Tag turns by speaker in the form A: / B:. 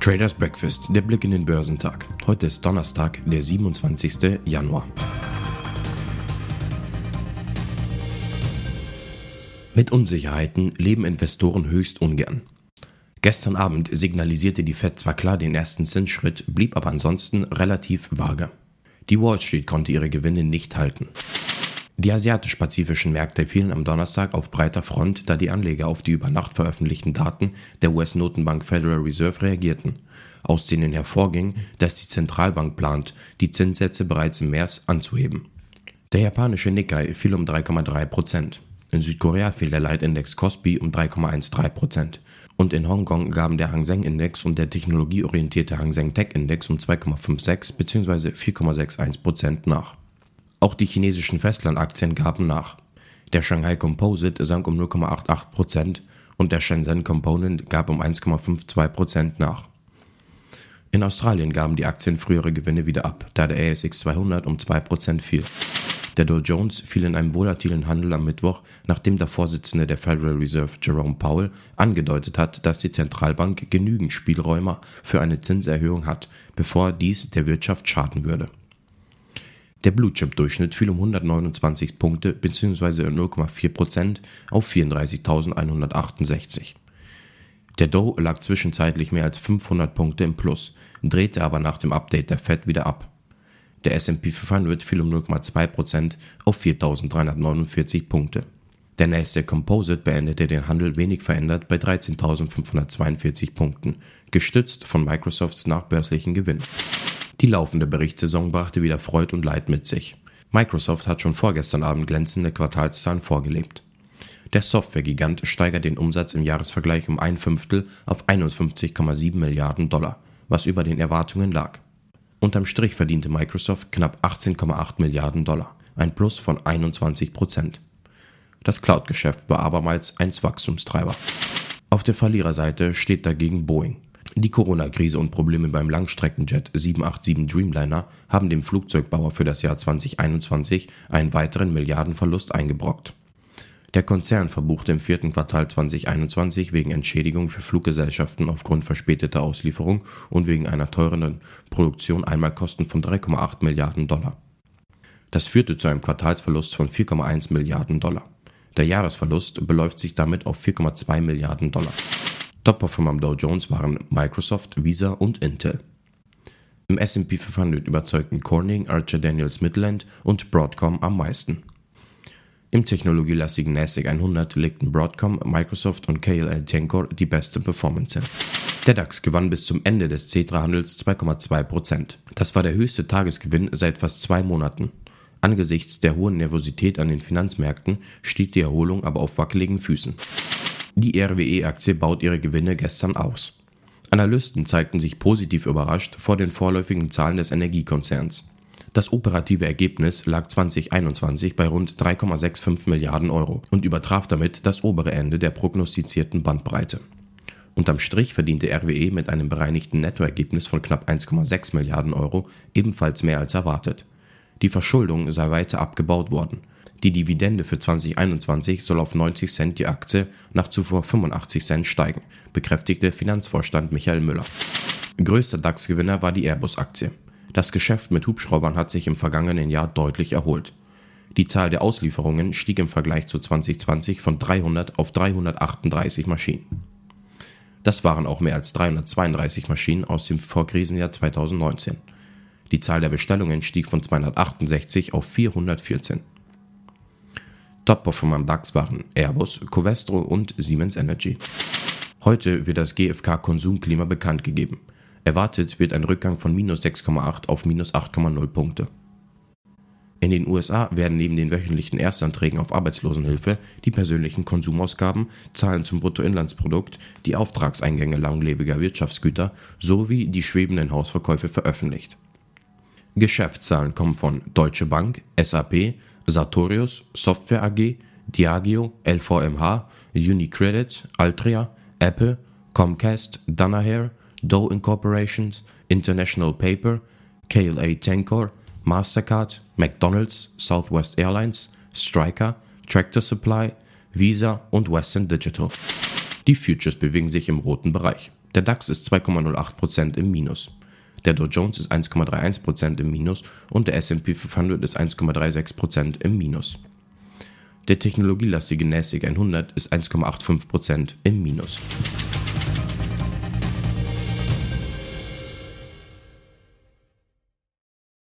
A: Traders Breakfast, der Blick in den Börsentag. Heute ist Donnerstag, der 27. Januar. Mit Unsicherheiten leben Investoren höchst ungern. Gestern Abend signalisierte die Fed zwar klar den ersten Zinsschritt, blieb aber ansonsten relativ vage. Die Wall Street konnte ihre Gewinne nicht halten. Die asiatisch-pazifischen Märkte fielen am Donnerstag auf breiter Front, da die Anleger auf die über Nacht veröffentlichten Daten der US-Notenbank Federal Reserve reagierten, aus denen hervorging, dass die Zentralbank plant, die Zinssätze bereits im März anzuheben. Der japanische Nikkei fiel um 3,3 Prozent. In Südkorea fiel der Leitindex Kospi um 3,13 Prozent. Und in Hongkong gaben der Hang Seng Index und der technologieorientierte Hang Seng Tech Index um 2,56 bzw. 4,61 Prozent nach. Auch die chinesischen Festlandaktien gaben nach. Der Shanghai Composite sank um 0,88% und der Shenzhen Component gab um 1,52% nach. In Australien gaben die Aktien frühere Gewinne wieder ab, da der ASX 200 um 2% fiel. Der Dow Jones fiel in einem volatilen Handel am Mittwoch, nachdem der Vorsitzende der Federal Reserve Jerome Powell angedeutet hat, dass die Zentralbank genügend Spielräume für eine Zinserhöhung hat, bevor dies der Wirtschaft schaden würde. Der Blue Chip Durchschnitt fiel um 129 Punkte bzw. 0,4% auf 34.168. Der Dow lag zwischenzeitlich mehr als 500 Punkte im Plus, drehte aber nach dem Update der Fed wieder ab. Der S&P 500 fiel um 0,2% auf 4.349 Punkte. Der Nasdaq Composite beendete den Handel wenig verändert bei 13.542 Punkten, gestützt von Microsofts nachbörslichen Gewinn. Die laufende Berichtssaison brachte wieder Freud und Leid mit sich. Microsoft hat schon vorgestern Abend glänzende Quartalszahlen vorgelebt. Der Softwaregigant steigert den Umsatz im Jahresvergleich um ein Fünftel auf 51,7 Milliarden Dollar, was über den Erwartungen lag. Unterm Strich verdiente Microsoft knapp 18,8 Milliarden Dollar, ein Plus von 21 Prozent. Das Cloud-Geschäft war abermals ein Wachstumstreiber. Auf der Verliererseite steht dagegen Boeing. Die Corona-Krise und Probleme beim Langstreckenjet 787 Dreamliner haben dem Flugzeugbauer für das Jahr 2021 einen weiteren Milliardenverlust eingebrockt. Der Konzern verbuchte im vierten Quartal 2021 wegen Entschädigung für Fluggesellschaften aufgrund verspäteter Auslieferung und wegen einer teureren Produktion Einmalkosten von 3,8 Milliarden Dollar. Das führte zu einem Quartalsverlust von 4,1 Milliarden Dollar. Der Jahresverlust beläuft sich damit auf 4,2 Milliarden Dollar. Top-Performer am Dow Jones waren Microsoft, Visa und Intel. Im S&P 500 überzeugten Corning, Archer Daniels Midland und Broadcom am meisten. Im technologielastigen NASDAQ 100 legten Broadcom, Microsoft und KLA Tencor die beste Performance hin. Der DAX gewann bis zum Ende des C3-Handels 2,2%. Das war der höchste Tagesgewinn seit fast zwei Monaten. Angesichts der hohen Nervosität an den Finanzmärkten steht die Erholung aber auf wackeligen Füßen. Die RWE-Aktie baut ihre Gewinne gestern aus. Analysten zeigten sich positiv überrascht vor den vorläufigen Zahlen des Energiekonzerns. Das operative Ergebnis lag 2021 bei rund 3,65 Milliarden Euro und übertraf damit das obere Ende der prognostizierten Bandbreite. Unterm Strich verdiente RWE mit einem bereinigten Nettoergebnis von knapp 1,6 Milliarden Euro ebenfalls mehr als erwartet. Die Verschuldung sei weiter abgebaut worden. Die Dividende für 2021 soll auf 90 Cent die Aktie nach zuvor 85 Cent steigen, bekräftigte Finanzvorstand Michael Müller. Größter DAX-Gewinner war die Airbus-Aktie. Das Geschäft mit Hubschraubern hat sich im vergangenen Jahr deutlich erholt. Die Zahl der Auslieferungen stieg im Vergleich zu 2020 von 300 auf 338 Maschinen. Das waren auch mehr als 332 Maschinen aus dem Vorkrisenjahr 2019. Die Zahl der Bestellungen stieg von 268 auf 414. Top-Performer am DAX waren Airbus, Covestro und Siemens Energy. Heute wird das GfK-Konsumklima bekannt gegeben. Erwartet wird ein Rückgang von minus 6,8 auf minus 8,0 Punkte. In den USA werden neben den wöchentlichen Erstanträgen auf Arbeitslosenhilfe die persönlichen Konsumausgaben, Zahlen zum Bruttoinlandsprodukt, die Auftragseingänge langlebiger Wirtschaftsgüter sowie die schwebenden Hausverkäufe veröffentlicht. Geschäftszahlen kommen von Deutsche Bank, SAP, Sartorius, Software AG, Diageo, LVMH, Unicredit, Altria, Apple, Comcast, Danaher, Dow Incorporations, International Paper, KLA Tencor, Mastercard, McDonald's, Southwest Airlines, Stryker, Tractor Supply, Visa und Western Digital. Die Futures bewegen sich im roten Bereich. Der DAX ist 2,08% im Minus. Der Dow Jones ist 1,31% im Minus und der SP 500 ist 1,36% im Minus. Der technologielastige NASDAQ 100 ist 1,85% im Minus.